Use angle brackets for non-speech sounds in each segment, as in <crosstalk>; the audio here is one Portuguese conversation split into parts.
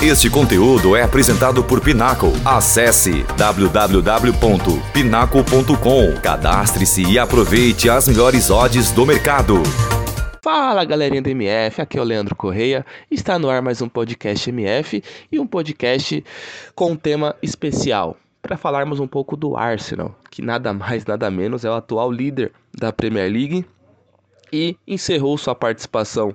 Este conteúdo é apresentado por Pinaco. Acesse www.pinaco.com. Cadastre-se e aproveite as melhores odds do mercado. Fala galerinha do MF, aqui é o Leandro Correia. Está no ar mais um podcast MF e um podcast com um tema especial para falarmos um pouco do Arsenal, que nada mais nada menos é o atual líder da Premier League e encerrou sua participação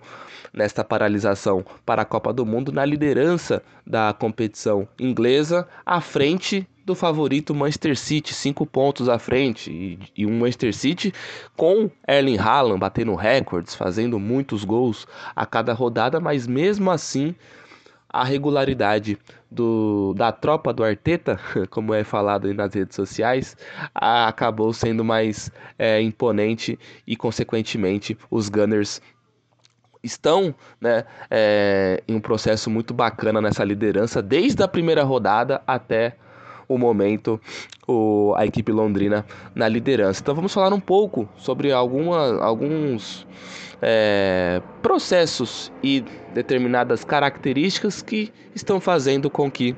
nesta paralisação para a Copa do Mundo na liderança da competição inglesa, à frente do favorito Manchester City, cinco pontos à frente, e, e, um Manchester City com Erling Haaland batendo recordes, fazendo muitos gols a cada rodada, mas mesmo assim a regularidade do, da tropa do Arteta, <laughs> como é falado nas redes sociais, a, acabou sendo mais é, imponente e, consequentemente, os Gunners estão né, é, em um processo muito bacana nessa liderança, desde a primeira rodada até o momento o, a equipe londrina na liderança. Então vamos falar um pouco sobre alguma, alguns é, processos e determinadas características que estão fazendo com que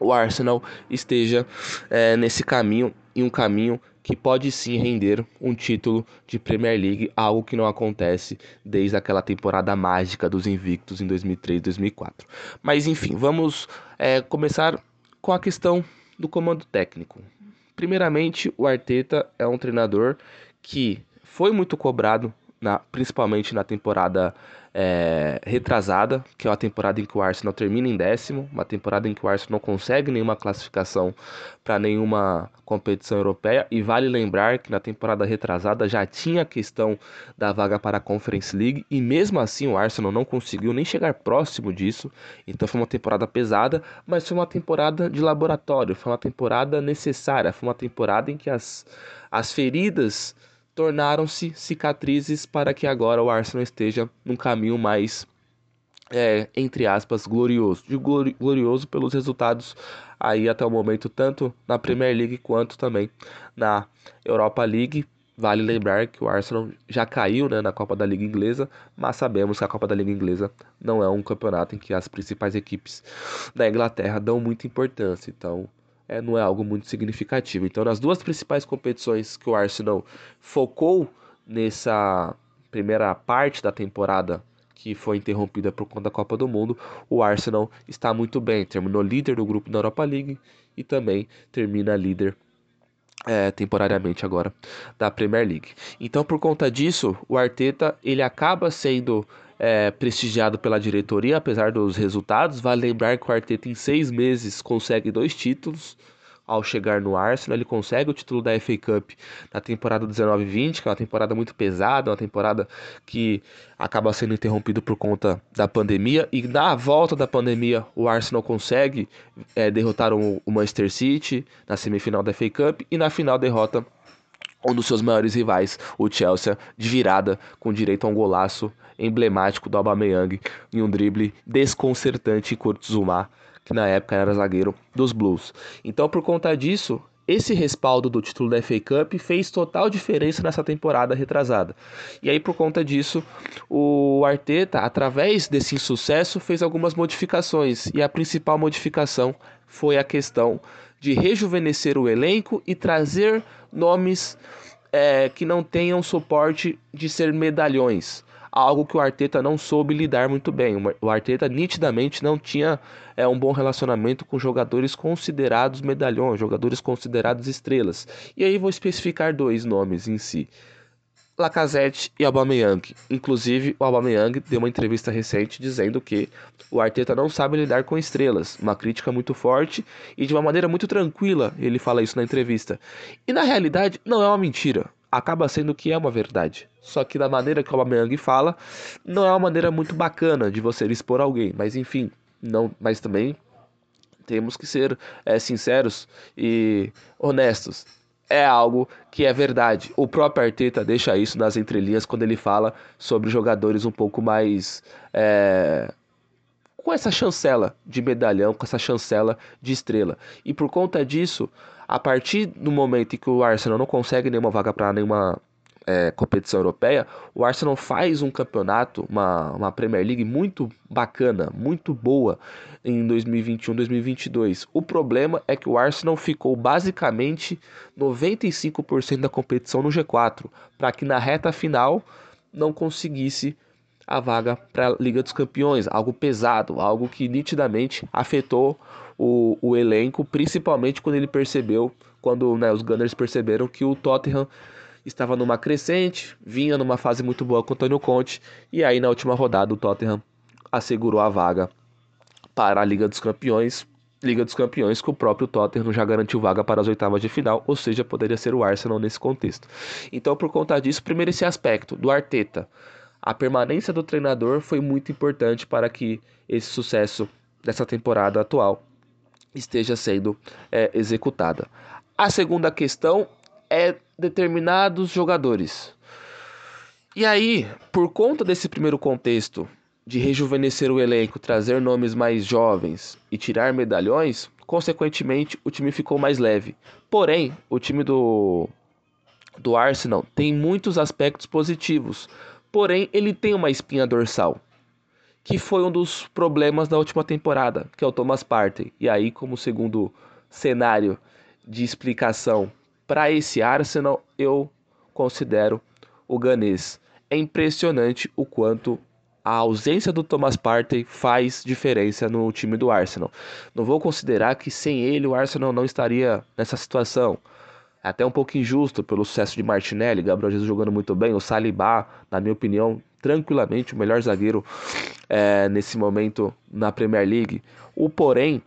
o Arsenal esteja é, nesse caminho, em um caminho que pode sim render um título de Premier League, algo que não acontece desde aquela temporada mágica dos invictos em 2003 2004. Mas enfim, vamos é, começar com a questão do comando técnico. Primeiramente, o Arteta é um treinador que foi muito cobrado na, principalmente na temporada é, retrasada, que é uma temporada em que o Arsenal termina em décimo, uma temporada em que o Arsenal não consegue nenhuma classificação para nenhuma competição europeia. E vale lembrar que na temporada retrasada já tinha a questão da vaga para a Conference League, e mesmo assim o Arsenal não conseguiu nem chegar próximo disso. Então foi uma temporada pesada, mas foi uma temporada de laboratório, foi uma temporada necessária, foi uma temporada em que as, as feridas tornaram-se cicatrizes para que agora o Arsenal esteja num caminho mais, é, entre aspas, glorioso. De glorioso pelos resultados aí até o momento, tanto na Premier League quanto também na Europa League. Vale lembrar que o Arsenal já caiu né, na Copa da Liga Inglesa, mas sabemos que a Copa da Liga Inglesa não é um campeonato em que as principais equipes da Inglaterra dão muita importância. Então, é, não é algo muito significativo. Então, nas duas principais competições que o Arsenal focou nessa primeira parte da temporada que foi interrompida por conta da Copa do Mundo, o Arsenal está muito bem. Terminou líder do grupo da Europa League e também termina líder é, temporariamente agora da Premier League. Então, por conta disso, o Arteta ele acaba sendo é, prestigiado pela diretoria, apesar dos resultados. Vale lembrar que o Arteta em seis meses consegue dois títulos. Ao chegar no Arsenal, ele consegue o título da FA Cup na temporada 19-20, que é uma temporada muito pesada, uma temporada que acaba sendo interrompida por conta da pandemia. E na volta da pandemia, o Arsenal consegue é, derrotar o Manchester City na semifinal da FA Cup e na final derrota um dos seus maiores rivais, o Chelsea, de virada com direito a um golaço emblemático do Aubameyang em um drible desconcertante em Kurtzuma, que na época era zagueiro dos Blues. Então, por conta disso, esse respaldo do título da FA Cup fez total diferença nessa temporada retrasada. E aí, por conta disso, o Arteta, através desse insucesso, fez algumas modificações. E a principal modificação foi a questão de rejuvenescer o elenco e trazer nomes é, que não tenham suporte de ser medalhões algo que o Arteta não soube lidar muito bem. O Arteta nitidamente não tinha é, um bom relacionamento com jogadores considerados medalhões, jogadores considerados estrelas. E aí vou especificar dois nomes em si. Lacazette e Aubameyang. Inclusive, o Aubameyang deu uma entrevista recente dizendo que o Arteta não sabe lidar com estrelas. Uma crítica muito forte e de uma maneira muito tranquila ele fala isso na entrevista. E na realidade, não é uma mentira acaba sendo que é uma verdade. Só que da maneira que o Aubameyang fala, não é uma maneira muito bacana de você expor alguém. Mas enfim, não, mas também temos que ser é, sinceros e honestos. É algo que é verdade. O próprio Arteta deixa isso nas entrelinhas quando ele fala sobre jogadores um pouco mais é, com essa chancela de medalhão, com essa chancela de estrela. E por conta disso, a partir do momento em que o Arsenal não consegue nenhuma vaga para nenhuma é, competição europeia, o Arsenal faz um campeonato, uma, uma Premier League muito bacana, muito boa em 2021, 2022. O problema é que o Arsenal ficou basicamente 95% da competição no G4, para que na reta final não conseguisse a vaga para a Liga dos Campeões, algo pesado, algo que nitidamente afetou o, o elenco, principalmente quando ele percebeu, quando né, os Gunners perceberam que o Tottenham estava numa crescente, vinha numa fase muito boa com o Antônio Conte, e aí na última rodada o Tottenham assegurou a vaga para a Liga dos Campeões. Liga dos Campeões que o próprio Tottenham já garantiu vaga para as oitavas de final, ou seja, poderia ser o Arsenal nesse contexto. Então, por conta disso, primeiro esse aspecto do Arteta. A permanência do treinador foi muito importante para que esse sucesso dessa temporada atual esteja sendo é, executada. A segunda questão é determinados jogadores. E aí, por conta desse primeiro contexto de rejuvenescer o elenco, trazer nomes mais jovens e tirar medalhões, consequentemente o time ficou mais leve. Porém, o time do, do Arsenal tem muitos aspectos positivos, porém ele tem uma espinha dorsal, que foi um dos problemas da última temporada, que é o Thomas Partey. E aí, como segundo cenário de explicação para esse Arsenal, eu considero o ganês. É impressionante o quanto a ausência do Thomas Partey faz diferença no time do Arsenal. Não vou considerar que sem ele o Arsenal não estaria nessa situação. É até um pouco injusto pelo sucesso de Martinelli, Gabriel Jesus jogando muito bem, o Saliba, na minha opinião, tranquilamente o melhor zagueiro é, nesse momento na Premier League. O porém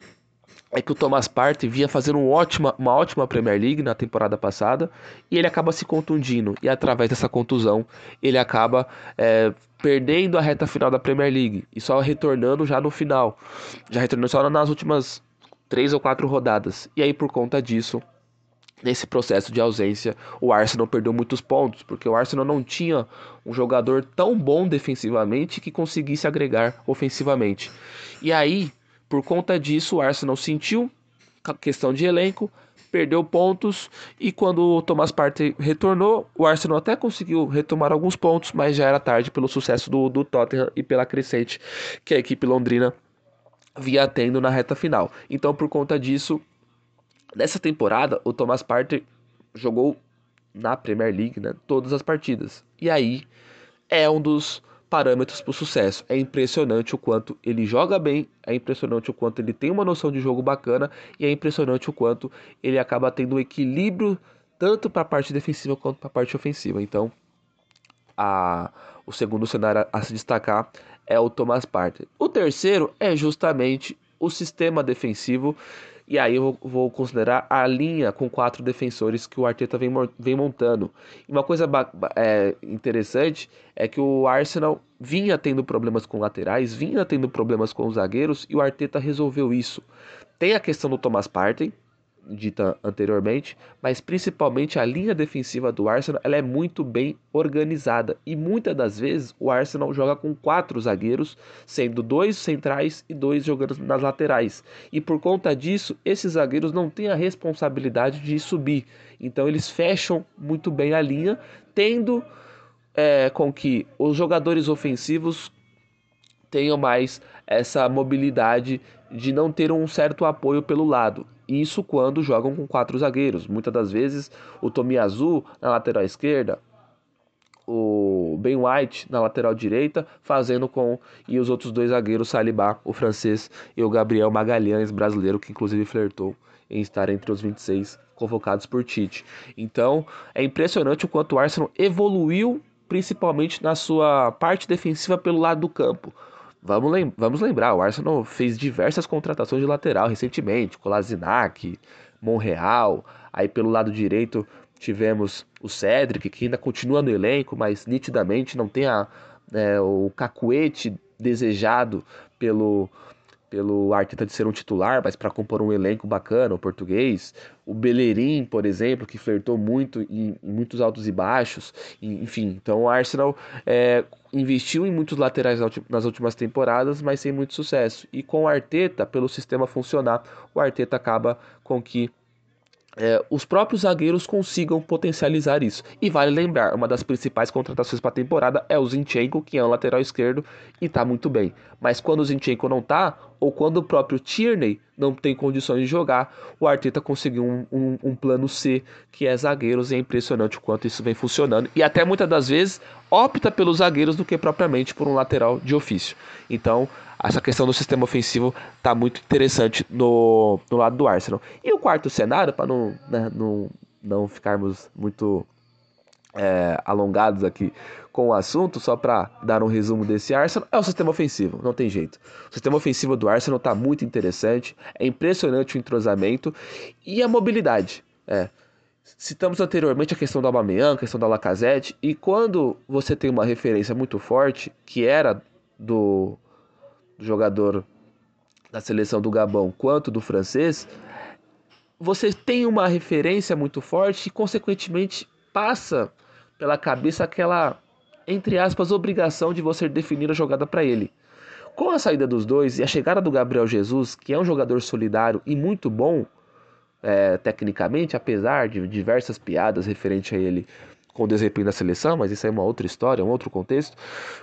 é que o Thomas Partey vinha fazendo um ótima, uma ótima Premier League na temporada passada e ele acaba se contundindo. E através dessa contusão ele acaba é, perdendo a reta final da Premier League e só retornando já no final, já retornando só nas últimas três ou quatro rodadas. E aí por conta disso nesse processo de ausência, o Arsenal perdeu muitos pontos, porque o Arsenal não tinha um jogador tão bom defensivamente que conseguisse agregar ofensivamente. E aí, por conta disso, o Arsenal sentiu questão de elenco, perdeu pontos e quando o Thomas Partey retornou, o Arsenal até conseguiu retomar alguns pontos, mas já era tarde pelo sucesso do, do Tottenham e pela crescente que a equipe londrina via tendo na reta final. Então, por conta disso, nessa temporada, o Thomas Partey jogou na Premier League né, todas as partidas. E aí é um dos parâmetros para o sucesso. É impressionante o quanto ele joga bem, é impressionante o quanto ele tem uma noção de jogo bacana e é impressionante o quanto ele acaba tendo um equilíbrio tanto para a parte defensiva quanto para a parte ofensiva. Então, a, o segundo cenário a se destacar é o Thomas Partey. O terceiro é justamente o sistema defensivo e aí eu vou considerar a linha com quatro defensores que o Arteta vem, vem montando. Uma coisa é, interessante é que o Arsenal vinha tendo problemas com laterais, vinha tendo problemas com os zagueiros e o Arteta resolveu isso. Tem a questão do Thomas Partey, dita anteriormente, mas principalmente a linha defensiva do Arsenal ela é muito bem organizada e muitas das vezes o Arsenal joga com quatro zagueiros, sendo dois centrais e dois jogando nas laterais. E por conta disso, esses zagueiros não têm a responsabilidade de subir, então eles fecham muito bem a linha, tendo é, com que os jogadores ofensivos tenham mais essa mobilidade de não ter um certo apoio pelo lado. Isso quando jogam com quatro zagueiros. Muitas das vezes o Tomiyasu na lateral esquerda, o Ben White na lateral direita, fazendo com e os outros dois zagueiros, Saliba, o francês, e o Gabriel Magalhães, brasileiro, que inclusive flertou em estar entre os 26 convocados por Tite. Então, é impressionante o quanto o Arsenal evoluiu principalmente na sua parte defensiva pelo lado do campo. Vamos, lem vamos lembrar, o Arsenal fez diversas contratações de lateral recentemente, Kolasinac, Monreal, aí pelo lado direito tivemos o Cedric, que ainda continua no elenco, mas nitidamente não tem a, é, o cacuete desejado pelo, pelo Arteta de ser um titular, mas para compor um elenco bacana, o português. O Bellerin, por exemplo, que flertou muito em, em muitos altos e baixos. enfim, então o Arsenal é, investiu em muitos laterais nas últimas temporadas, mas sem muito sucesso. E com o Arteta, pelo sistema funcionar, o Arteta acaba com que é, os próprios zagueiros consigam potencializar isso. E vale lembrar, uma das principais contratações para a temporada é o Zinchenko, que é um lateral esquerdo e está muito bem. Mas quando o Zinchenko não está, ou quando o próprio Tierney não tem condições de jogar, o Arteta conseguiu um, um, um plano C, que é zagueiros, e é impressionante o quanto isso vem funcionando. E até muitas das vezes opta pelos zagueiros do que propriamente por um lateral de ofício. Então, essa questão do sistema ofensivo tá muito interessante no, no lado do Arsenal. E o quarto cenário, para não, né, não, não ficarmos muito é, alongados aqui com o assunto, só para dar um resumo desse Arsenal, é o sistema ofensivo, não tem jeito. O sistema ofensivo do Arsenal está muito interessante, é impressionante o entrosamento e a mobilidade. É. Citamos anteriormente a questão do Aubameyang, a questão da Lacazette, e quando você tem uma referência muito forte, que era do jogador da seleção do Gabão quanto do francês, você tem uma referência muito forte e, consequentemente, passa pela cabeça aquela, entre aspas, obrigação de você definir a jogada para ele. Com a saída dos dois e a chegada do Gabriel Jesus, que é um jogador solidário e muito bom é, tecnicamente, apesar de diversas piadas referente a ele com o desempenho da seleção, mas isso é uma outra história, um outro contexto.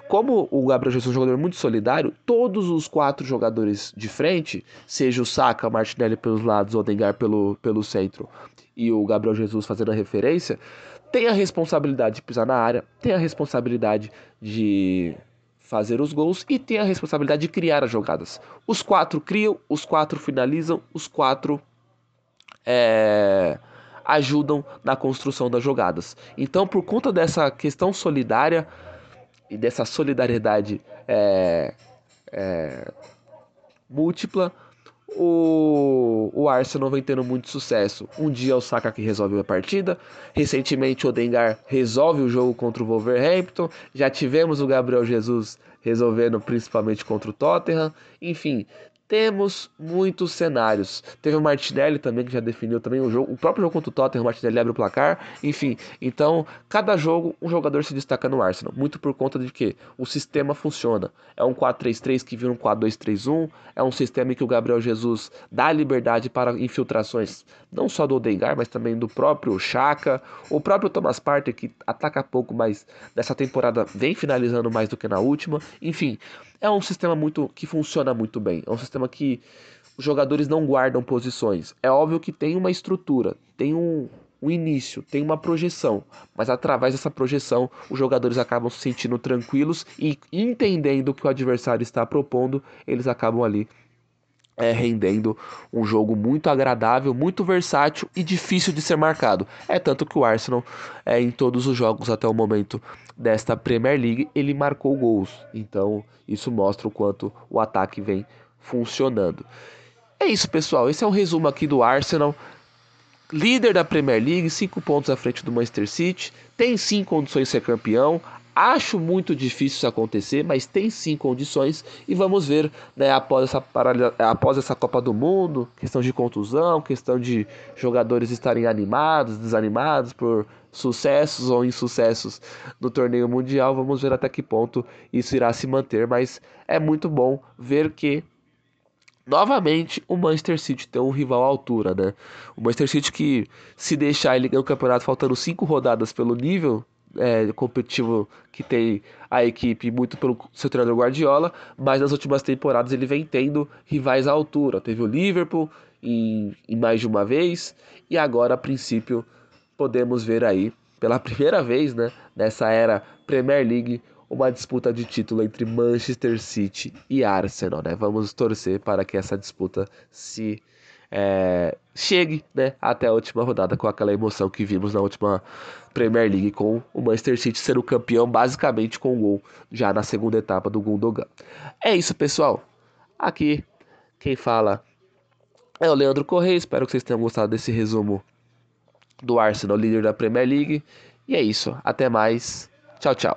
Como o Gabriel Jesus é um jogador muito solidário, todos os quatro jogadores de frente, seja o Saka, Martinelli pelos lados, Odengar pelo, pelo centro e o Gabriel Jesus fazendo a referência, tem a responsabilidade de pisar na área, tem a responsabilidade de fazer os gols e tem a responsabilidade de criar as jogadas. Os quatro criam, os quatro finalizam, os quatro é, ajudam na construção das jogadas. Então, por conta dessa questão solidária e dessa solidariedade é, é, múltipla, o, o Arsenal vem tendo muito sucesso. Um dia o Saka que resolve a partida, recentemente o Dengar resolve o jogo contra o Wolverhampton, já tivemos o Gabriel Jesus resolvendo principalmente contra o Tottenham, enfim, temos muitos cenários. Teve o Martinelli também que já definiu também o jogo. O próprio jogo contra o Tottenham, o Martinelli abre o placar. Enfim, então cada jogo um jogador se destaca no Arsenal. Muito por conta de que o sistema funciona. É um 4-3-3 que vira um 4-2-3-1. É um sistema em que o Gabriel Jesus dá liberdade para infiltrações, não só do Odegaard, mas também do próprio Chaka. O próprio Thomas Partey que ataca pouco, mas nessa temporada vem finalizando mais do que na última. Enfim, é um sistema muito que funciona muito bem. É um sistema que os jogadores não guardam posições. É óbvio que tem uma estrutura, tem um, um início, tem uma projeção, mas através dessa projeção os jogadores acabam se sentindo tranquilos e entendendo o que o adversário está propondo, eles acabam ali é, rendendo um jogo muito agradável, muito versátil e difícil de ser marcado. É tanto que o Arsenal, é, em todos os jogos até o momento desta Premier League, ele marcou gols. Então, isso mostra o quanto o ataque vem funcionando. É isso, pessoal. Esse é um resumo aqui do Arsenal. Líder da Premier League, 5 pontos à frente do Manchester City, tem sim condições de ser campeão, Acho muito difícil isso acontecer, mas tem sim condições e vamos ver, né, após essa, após essa Copa do Mundo, questão de contusão, questão de jogadores estarem animados, desanimados por sucessos ou insucessos no torneio mundial, vamos ver até que ponto isso irá se manter, mas é muito bom ver que novamente o Manchester City tem um rival à altura, né? O Manchester City que se deixar ele ganhar o campeonato faltando cinco rodadas pelo nível é, competitivo que tem a equipe, muito pelo seu treinador Guardiola, mas nas últimas temporadas ele vem tendo rivais à altura. Teve o Liverpool em, em mais de uma vez, e agora, a princípio, podemos ver aí, pela <laughs> primeira vez né, nessa era Premier League, uma disputa de título entre Manchester City e Arsenal. Né? Vamos torcer para que essa disputa se é, chegue né, até a última rodada com aquela emoção que vimos na última Premier League, com o Manchester City sendo campeão basicamente com o gol já na segunda etapa do Gundogan. É isso, pessoal. Aqui quem fala é o Leandro Correia. Espero que vocês tenham gostado desse resumo do Arsenal, líder da Premier League. E é isso. Até mais. Tchau, tchau.